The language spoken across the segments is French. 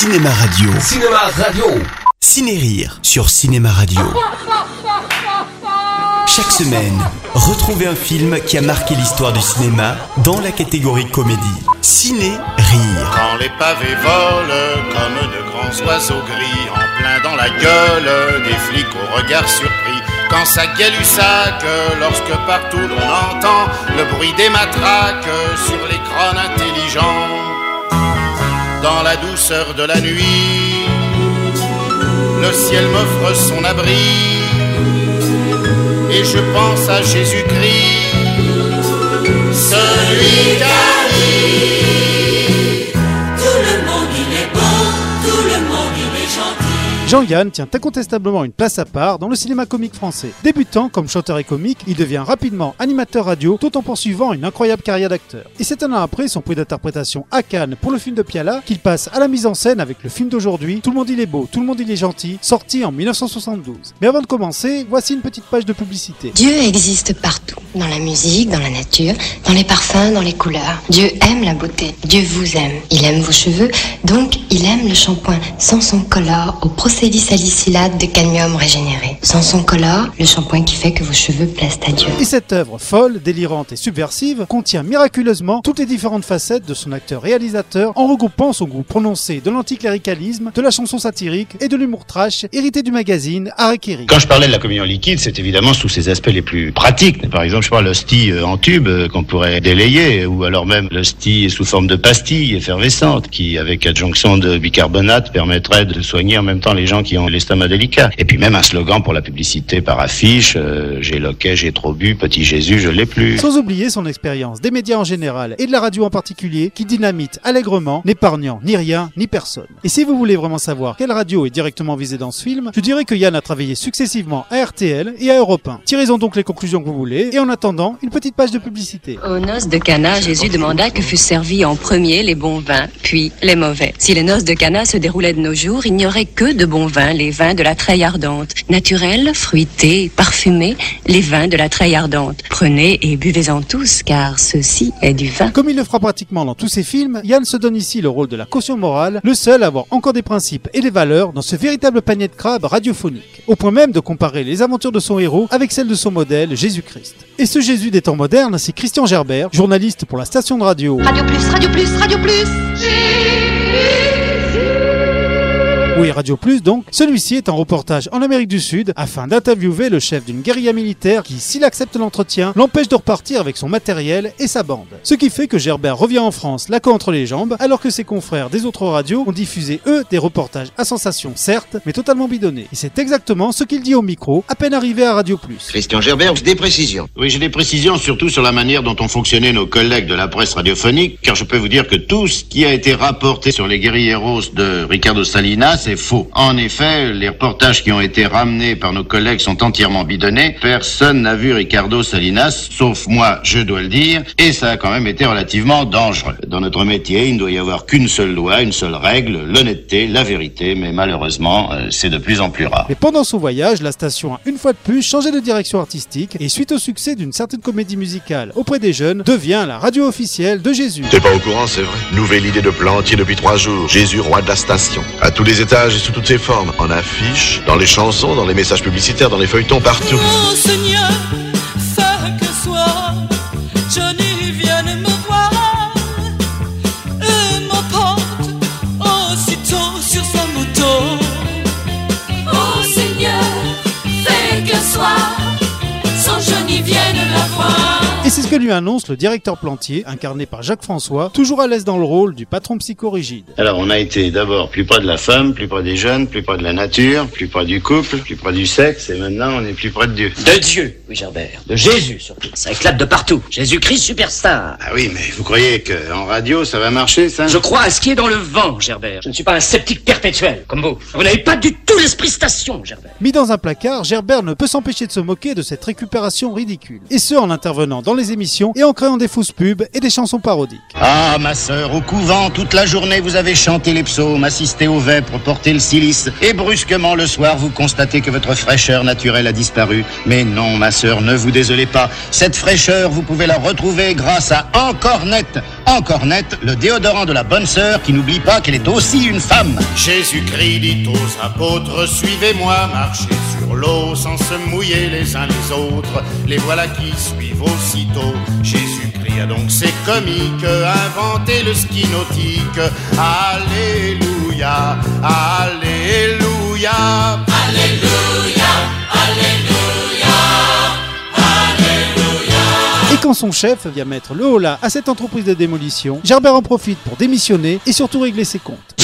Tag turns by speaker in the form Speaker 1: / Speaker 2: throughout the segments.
Speaker 1: Cinéma Radio.
Speaker 2: Cinéma Radio.
Speaker 1: Ciné-Rire sur Cinéma Radio. Chaque semaine, retrouvez un film qui a marqué l'histoire du cinéma dans la catégorie comédie. Ciné-Rire.
Speaker 3: Quand les pavés volent comme de grands oiseaux gris en plein dans la gueule des flics au regard surpris. Quand ça gueule du sac, lorsque partout l'on entend le bruit des matraques sur les crânes intelligents. Dans la douceur de la nuit, le ciel m'offre son abri. Et je pense à Jésus-Christ, celui qui
Speaker 4: Jean-Yann tient incontestablement une place à part dans le cinéma comique français. Débutant comme chanteur et comique, il devient rapidement animateur radio tout en poursuivant une incroyable carrière d'acteur. Et c'est un an après son prix d'interprétation à Cannes pour le film de Piala qu'il passe à la mise en scène avec le film d'aujourd'hui Tout le monde il est beau, tout le monde il est gentil, sorti en 1972. Mais avant de commencer, voici une petite page de publicité.
Speaker 5: Dieu existe partout, dans la musique, dans la nature, dans les parfums, dans les couleurs. Dieu aime la beauté, Dieu vous aime. Il aime vos cheveux, donc il aime le shampoing Sanson Color au procédé salicylate de cadmium régénéré. Sanson Color, le shampoing qui fait que vos cheveux plaisent à Dieu.
Speaker 4: Et cette œuvre folle, délirante et subversive contient miraculeusement toutes les différentes facettes de son acteur-réalisateur en regroupant son goût prononcé de l'anticléricalisme, de la chanson satirique et de l'humour trash hérité du magazine Harry
Speaker 6: Quand je parlais de la communion liquide, c'est évidemment sous ses aspects les plus pratiques. Par exemple, je parle l'hostie euh, en tube euh, qu'on pourrait délayer, ou alors même l'hostie sous forme de pastille effervescente, qui, avec adjonction de bicarbonate, permettrait de soigner en même temps les gens qui ont l'estomac délicat. Et puis même un slogan pour la publicité par affiche, euh, j'ai loquet, j'ai trop bu, petit Jésus, je l'ai plus.
Speaker 4: Sans oublier son expérience des médias en général et de la radio en particulier, qui dynamite allègrement, n'épargnant ni rien ni personne. Et si vous voulez vraiment savoir quelle radio est directement visée dans ce film, je dirais que Yann a travaillé successivement à RTL et à Europe 1. Tirez-en donc les conclusions que vous voulez, et en attendant, une petite page de publicité.
Speaker 7: Aux noces de Cana, Jésus demanda que fussent servis en premier les bons vins, puis les mauvais. Si les noces de Cana se déroulaient de nos jours, il n'y aurait que de bons vins, les vins de la treille ardente. Naturels, fruités, parfumés, les vins de la treille ardente. Prenez et buvez-en tous, car ceci est du vin.
Speaker 4: Comme il le fera pratiquement dans tous ses films, Yann se donne ici le rôle de la caution morale, le seul à avoir encore des principes et des valeurs dans ce véritable panier de crabes radiophonique, au point même de comparer les aventures de son héros avec celles de son modèle, Jésus-Christ. Et ce Jésus des temps modernes, c'est Christian Gerbert, journaliste pour la station de radio.
Speaker 8: Radio Plus, Radio Plus, Radio Plus.
Speaker 4: Oui, Radio Plus donc. Celui-ci est en reportage en Amérique du Sud afin d'interviewer le chef d'une guérilla militaire qui, s'il accepte l'entretien, l'empêche de repartir avec son matériel et sa bande. Ce qui fait que Gerbert revient en France la queue entre les jambes, alors que ses confrères des autres radios ont diffusé eux des reportages à sensation certes, mais totalement bidonnés. Et c'est exactement ce qu'il dit au micro à peine arrivé à Radio Plus.
Speaker 9: Christian Gerbert, des précisions.
Speaker 6: Oui, j'ai des précisions surtout sur la manière dont ont fonctionné nos collègues de la presse radiophonique, car je peux vous dire que tout ce qui a été rapporté sur les guerrilleros de Ricardo Salinas est faux. En effet, les reportages qui ont été ramenés par nos collègues sont entièrement bidonnés. Personne n'a vu Ricardo Salinas, sauf moi, je dois le dire, et ça a quand même été relativement dangereux. Dans notre métier, il ne doit y avoir qu'une seule loi, une seule règle, l'honnêteté, la vérité, mais malheureusement, euh, c'est de plus en plus rare.
Speaker 4: Mais pendant son voyage, la station a une fois de plus changé de direction artistique et suite au succès d'une certaine comédie musicale auprès des jeunes, devient la radio officielle de Jésus.
Speaker 10: T'es pas au courant, c'est vrai. Nouvelle idée de plantier depuis trois jours. Jésus, roi de la station. À tous les étages et sous toutes ses formes. En affiches, dans les chansons, dans les messages publicitaires, dans les feuilletons, partout.
Speaker 11: Oh Seigneur,
Speaker 4: lui annonce le directeur plantier, incarné par Jacques François, toujours à l'aise dans le rôle du patron psychorigide.
Speaker 6: Alors, on a été d'abord plus près de la femme, plus près des jeunes, plus près de la nature, plus près du couple, plus près du sexe, et maintenant on est plus près de Dieu.
Speaker 9: De Dieu, oui Gerbert. De Jésus surtout. Ça éclate de partout. Jésus-Christ superstar.
Speaker 6: Ah oui, mais vous croyez qu'en radio ça va marcher, ça?
Speaker 9: Je crois à ce qui est dans le vent, Gerbert. Je ne suis pas un sceptique perpétuel, comme vous. Vous n'avez pas du tout l'esprit station, Gerbert.
Speaker 4: Mis dans un placard, Gerbert ne peut s'empêcher de se moquer de cette récupération ridicule. Et ce, en intervenant dans les émissions et en créant des fausses pubs et des chansons parodiques.
Speaker 6: Ah, ma sœur, au couvent, toute la journée, vous avez chanté les psaumes, assisté aux vêpres, porté le silice, et brusquement, le soir, vous constatez que votre fraîcheur naturelle a disparu. Mais non, ma sœur, ne vous désolez pas. Cette fraîcheur, vous pouvez la retrouver grâce à Encore Net. Encore Net, le déodorant de la bonne sœur qui n'oublie pas qu'elle est aussi une femme.
Speaker 3: Jésus-Christ dit aux apôtres, suivez-moi, marchez sur l'eau sans se mouiller les uns les autres. Les voilà qui suivent aussitôt. Jésus-Christ a donc ses comiques inventé le ski nautique. Alléluia, Alléluia.
Speaker 8: Alléluia, Alléluia, Alléluia.
Speaker 4: Et quand son chef vient mettre le holà à cette entreprise de démolition, Gerbert en profite pour démissionner et surtout régler ses comptes.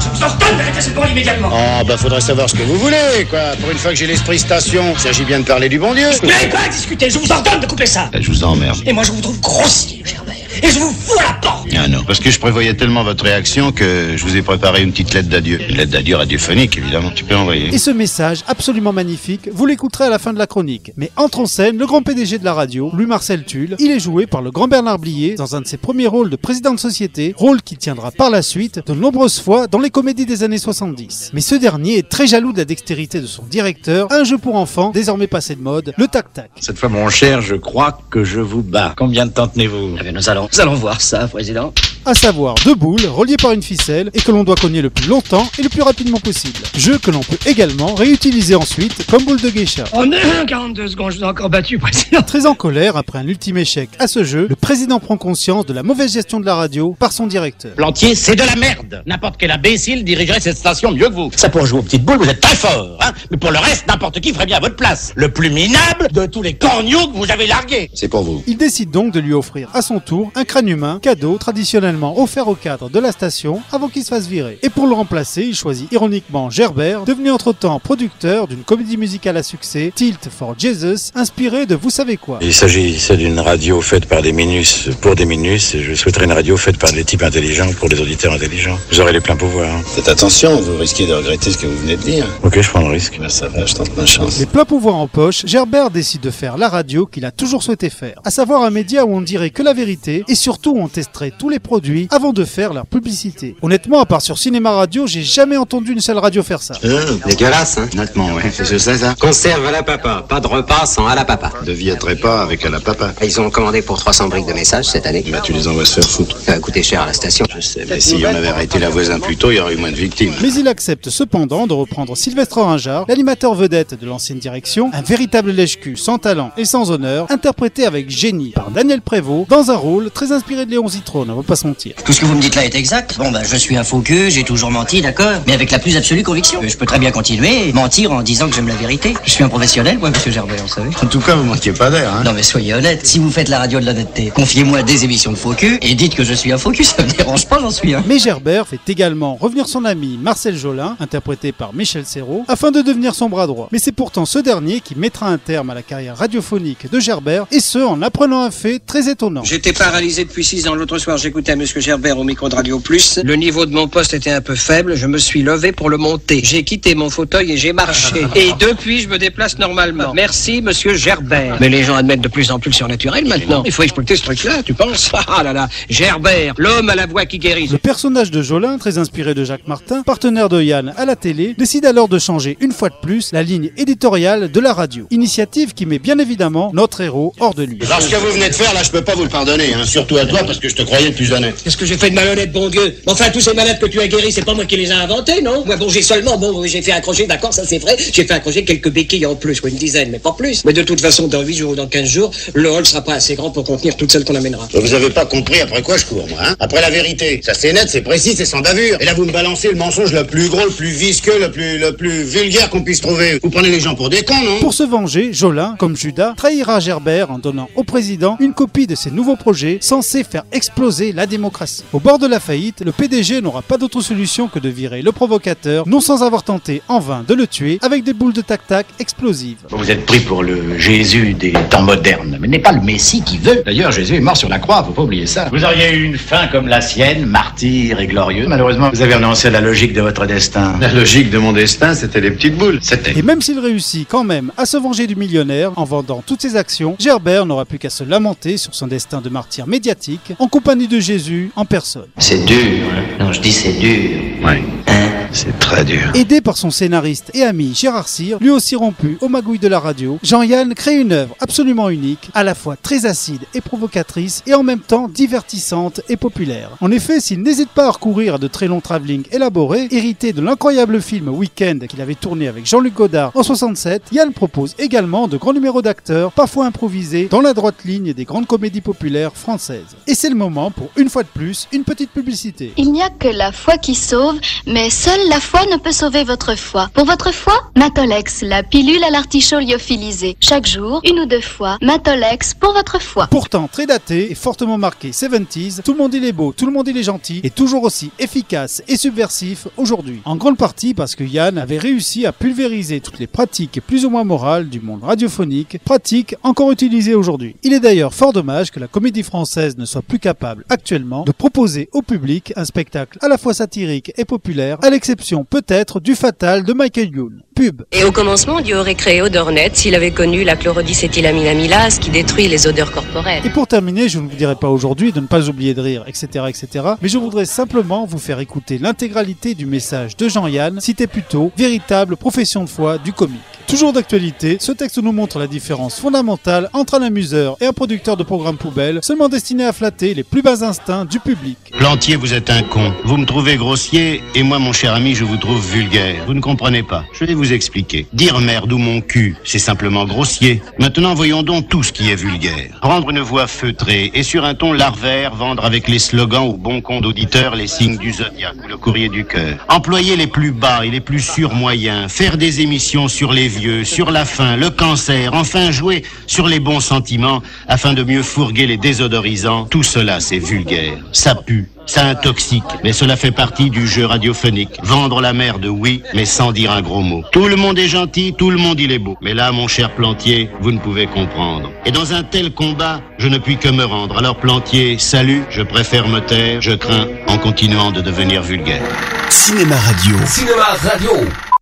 Speaker 9: Je vous ordonne d'arrêter cette bande immédiatement
Speaker 6: Oh, bah faudrait savoir ce que vous voulez, quoi. Pour une fois que j'ai l'esprit station, il s'agit bien de parler du bon Dieu.
Speaker 9: Vous n'avez pas à discuter, je vous ordonne de couper ça
Speaker 6: Je vous emmerde.
Speaker 9: Et moi je vous trouve grossier, Gerbert. Et je vous fous à la porte
Speaker 6: Ah non, parce que je prévoyais tellement votre réaction que je vous ai préparé une petite lettre d'adieu. Une lettre d'adieu radiophonique, évidemment. Tu peux envoyer.
Speaker 4: Et ce message absolument magnifique, vous l'écouterez à la fin de la chronique. Mais entre en scène le grand PDG de la radio, Louis-Marcel Tulle. Il est joué par le grand Bernard Blier dans un de ses premiers rôles de président de société, rôle qui tiendra par la suite de nombreuses fois dans les comédies des années 70. Mais ce dernier est très jaloux de la dextérité de son directeur, un jeu pour enfants désormais passé de mode, le tac-tac.
Speaker 2: Cette fois, mon cher, je crois que je vous bats. Combien de temps tenez-vous?
Speaker 9: Eh bien, nous allons, nous allons voir ça, président.
Speaker 4: À savoir deux boules reliées par une ficelle et que l'on doit cogner le plus longtemps et le plus rapidement possible. Jeu que l'on peut également réutiliser ensuite comme boule de geisha.
Speaker 9: Oh non, 42 secondes, je vous ai encore battu, président.
Speaker 4: Très en colère après un ultime échec à ce jeu, le président prend conscience de la mauvaise gestion de la radio par son directeur.
Speaker 2: Plantier, c'est de la merde. N'importe quel imbécile dirigerait cette station mieux que vous. Ça pour jouer aux petites boules, vous êtes très fort, hein. Mais pour le reste, n'importe qui ferait bien à votre place. Le plus minable de tous les corneaux que vous avez largués.
Speaker 6: C'est pour vous.
Speaker 4: Il décide donc de lui offrir à son tour un crâne humain, cadeau traditionnellement offert au cadre de la station avant qu'il se fasse virer. Et pour le remplacer, il choisit ironiquement Gerbert, devenu entre-temps producteur d'une comédie musicale à succès, Tilt for Jesus, inspiré de vous savez quoi.
Speaker 2: Il s'agissait d'une radio faite par des minus pour des minus, et je souhaiterais une radio faite par des types intelligents pour des auditeurs intelligents. Vous aurez les pleins pouvoirs.
Speaker 6: Faites attention, vous risquez de regretter ce que vous venez de dire.
Speaker 2: Ok, je prends le risque.
Speaker 6: Ben, ça va, je tente ma chance.
Speaker 4: Les pleins pouvoirs en poche, Gerbert décide de faire la radio qu'il a toujours souhaité faire, à savoir un média où on dirait que la vérité et surtout on testerait tous les produits avant de faire leur publicité. Honnêtement, à part sur Cinéma Radio, j'ai jamais entendu une seule radio faire ça.
Speaker 12: dégueulasse, hein
Speaker 6: Honnêtement, ouais.
Speaker 12: C'est ça, ça. Conserve à la papa, pas de repas sans à la papa.
Speaker 6: De vie à trépas avec à la papa.
Speaker 12: Ils ont commandé pour 300 briques de messages cette année.
Speaker 6: Bah, tu les envoies se faire foutre.
Speaker 12: Ça va coûter cher à la station.
Speaker 6: Je sais, mais si on avait arrêté la voisin plus tôt, il y aurait eu moins de victimes.
Speaker 4: Mais il accepte cependant de reprendre Sylvestre Ringard, l'animateur vedette de l'ancienne direction, un véritable lèche-cul sans talent et sans honneur, interprété avec génie par Daniel Prévost, dans un rôle très inspiré de Léon Zitrone, on va pas se mentir.
Speaker 13: Tout ce que vous me dites là est exact. Bon, bah, je suis un faux cul, j'ai toujours menti, d'accord Mais avec la plus absolue conviction. Je peux très bien continuer mentir en disant que j'aime la vérité. Je suis un professionnel, moi, monsieur Gerbert, vous savez.
Speaker 6: En tout cas, vous manquez pas d'air, hein.
Speaker 13: Non, mais soyez honnête. Si vous faites la radio de l'honnêteté, confiez-moi des émissions de faux cul et dites que je suis un faux cul, ça me dérange pas, j'en suis un.
Speaker 4: Mais Gerbert fait également revenir son ami Marcel Jolin, interprété par Michel Serrault, afin de devenir son bras droit. Mais c'est pourtant ce dernier qui mettra un terme à la carrière radiophonique de Gerbert, et ce en apprenant un fait très étonnant.
Speaker 13: J'étais paralysé depuis 6 ans. L'autre soir, j'écoutais monsieur Gerbert au micro de Radio Plus. Le niveau de mon poste était un peu faible. Je me suis levé pour le monter. J'ai quitté mon fauteuil et j'ai marché. Et depuis, je me déplace normalement. Merci, monsieur Gerbert. Mais les gens admettent de plus en plus le surnaturel maintenant. Il faut exploiter ce truc-là, tu penses? Ah là là, Gerbert, l'homme à la voix qui guérit.
Speaker 4: Le personnage de Jolin, très inspiré de Jacques Martin, partenaire de Yann à la télé, décide alors de changer une fois de plus la ligne éditoriale de la radio. Initiative qui met bien évidemment notre héros hors de lui.
Speaker 6: Alors, ce que vous venez de faire, là, je peux pas vous le pardonner, hein. Surtout à toi, parce que je te croyais le plus honnête.
Speaker 9: Qu'est-ce que j'ai fait de malhonnête, bon Dieu Enfin, tous ces malades que tu as guéris, c'est pas moi qui les ai inventés, non Moi, bon, j'ai seulement, bon, j'ai fait accrocher, d'accord, ça c'est vrai, j'ai fait accrocher quelques béquilles en plus, quoi, une dizaine, mais pas plus. Mais de toute façon, dans 8 jours ou dans 15 jours, le hall sera pas assez grand pour contenir toutes celles qu'on amènera.
Speaker 6: Vous avez pas compris après quoi je cours, moi, hein Après la vérité. Ça c'est net, c'est précis, c'est sans bavure. Et là, vous me balancez le mensonge le plus gros, le plus visqueux, le plus, le plus vulgaire qu'on puisse trouver. Vous prenez les gens pour des cons, non
Speaker 4: Pour se venger, Jolin, comme Judas, trahira Gerbert en donnant au président une copie de ses nouveaux projets censé faire exploser la démocratie. Au bord de la faillite, le PDG n'aura pas d'autre solution que de virer le provocateur, non sans avoir tenté en vain de le tuer avec des boules de tac-tac explosives.
Speaker 2: Vous êtes pris pour le Jésus des temps modernes, mais n'est pas le Messie qui veut. D'ailleurs, Jésus est mort sur la croix, faut pas oublier ça. Vous auriez eu une fin comme la sienne, martyr et glorieux. Malheureusement, vous avez renoncé à la logique de votre destin.
Speaker 6: La logique de mon destin, c'était les petites boules. C'était.
Speaker 4: Et même s'il réussit quand même à se venger du millionnaire en vendant toutes ses actions, Gerbert n'aura plus qu'à se lamenter sur son destin de martyr médiatique en compagnie de Jésus en personne.
Speaker 12: C'est dur. Non, je dis c'est dur.
Speaker 6: Ouais. C'est très dur.
Speaker 4: Aidé par son scénariste et ami Gérard Cyr, lui aussi rompu aux magouilles de la radio, Jean-Yann crée une œuvre absolument unique, à la fois très acide et provocatrice et en même temps divertissante et populaire. En effet, s'il n'hésite pas à recourir à de très longs travelling élaborés, hérité de l'incroyable film Weekend qu'il avait tourné avec Jean-Luc Godard en 67, Yann propose également de grands numéros d'acteurs, parfois improvisés, dans la droite ligne des grandes comédies populaires françaises. Et c'est le moment pour, une fois de plus, une petite publicité.
Speaker 14: Il n'y a que la foi qui sauve, mais seule la foi ne peut sauver votre foi. Pour votre foi, Matolex, la pilule à l'artichaut lyophilisé. Chaque jour, une ou deux fois, Matolex pour votre foi.
Speaker 4: Pourtant très daté et fortement marqué 70s, tout le monde il est beau, tout le monde il est gentil et toujours aussi efficace et subversif aujourd'hui. En grande partie parce que Yann avait réussi à pulvériser toutes les pratiques plus ou moins morales du monde radiophonique, pratiques encore utilisées aujourd'hui. Il est d'ailleurs fort dommage que la comédie française ne soit plus capable actuellement de proposer au public un spectacle à la fois satirique et populaire, peut-être du Fatal de Michael Youn. Pub.
Speaker 7: Et au commencement, Dieu aurait créé Odornet s'il avait connu la chlorodicétylamine amylase qui détruit les odeurs corporelles.
Speaker 4: Et pour terminer, je ne vous dirai pas aujourd'hui de ne pas oublier de rire, etc., etc. Mais je voudrais simplement vous faire écouter l'intégralité du message de Jean-Yann, cité plus tôt, véritable profession de foi du comique. Toujours d'actualité, ce texte nous montre la différence fondamentale entre un amuseur et un producteur de programmes poubelles, seulement destiné à flatter les plus bas instincts du public.
Speaker 6: Plantier, vous êtes un con. Vous me trouvez grossier et moi, mon cher ami, je vous trouve vulgaire. Vous ne comprenez pas. Je vais vous expliquer. Dire merde ou mon cul, c'est simplement grossier. Maintenant, voyons donc tout ce qui est vulgaire. Prendre une voix feutrée et sur un ton larvaire, vendre avec les slogans ou bon compte d'auditeurs les signes du zodiaque ou le courrier du cœur. Employer les plus bas et les plus surmoyens. Faire des émissions sur les vieux, sur la faim, le cancer. Enfin, jouer sur les bons sentiments afin de mieux fourguer les désodorisants. Tout cela, c'est vulgaire. Ça pue. Ça intoxique, mais cela fait partie du jeu radiophonique. Vendre la merde, oui, mais sans dire un gros mot. Tout le monde est gentil, tout le monde il est beau. Mais là, mon cher Plantier, vous ne pouvez comprendre. Et dans un tel combat, je ne puis que me rendre. Alors Plantier, salut, je préfère me taire, je crains, en continuant de devenir vulgaire.
Speaker 1: Cinéma Radio.
Speaker 8: Cinéma Radio.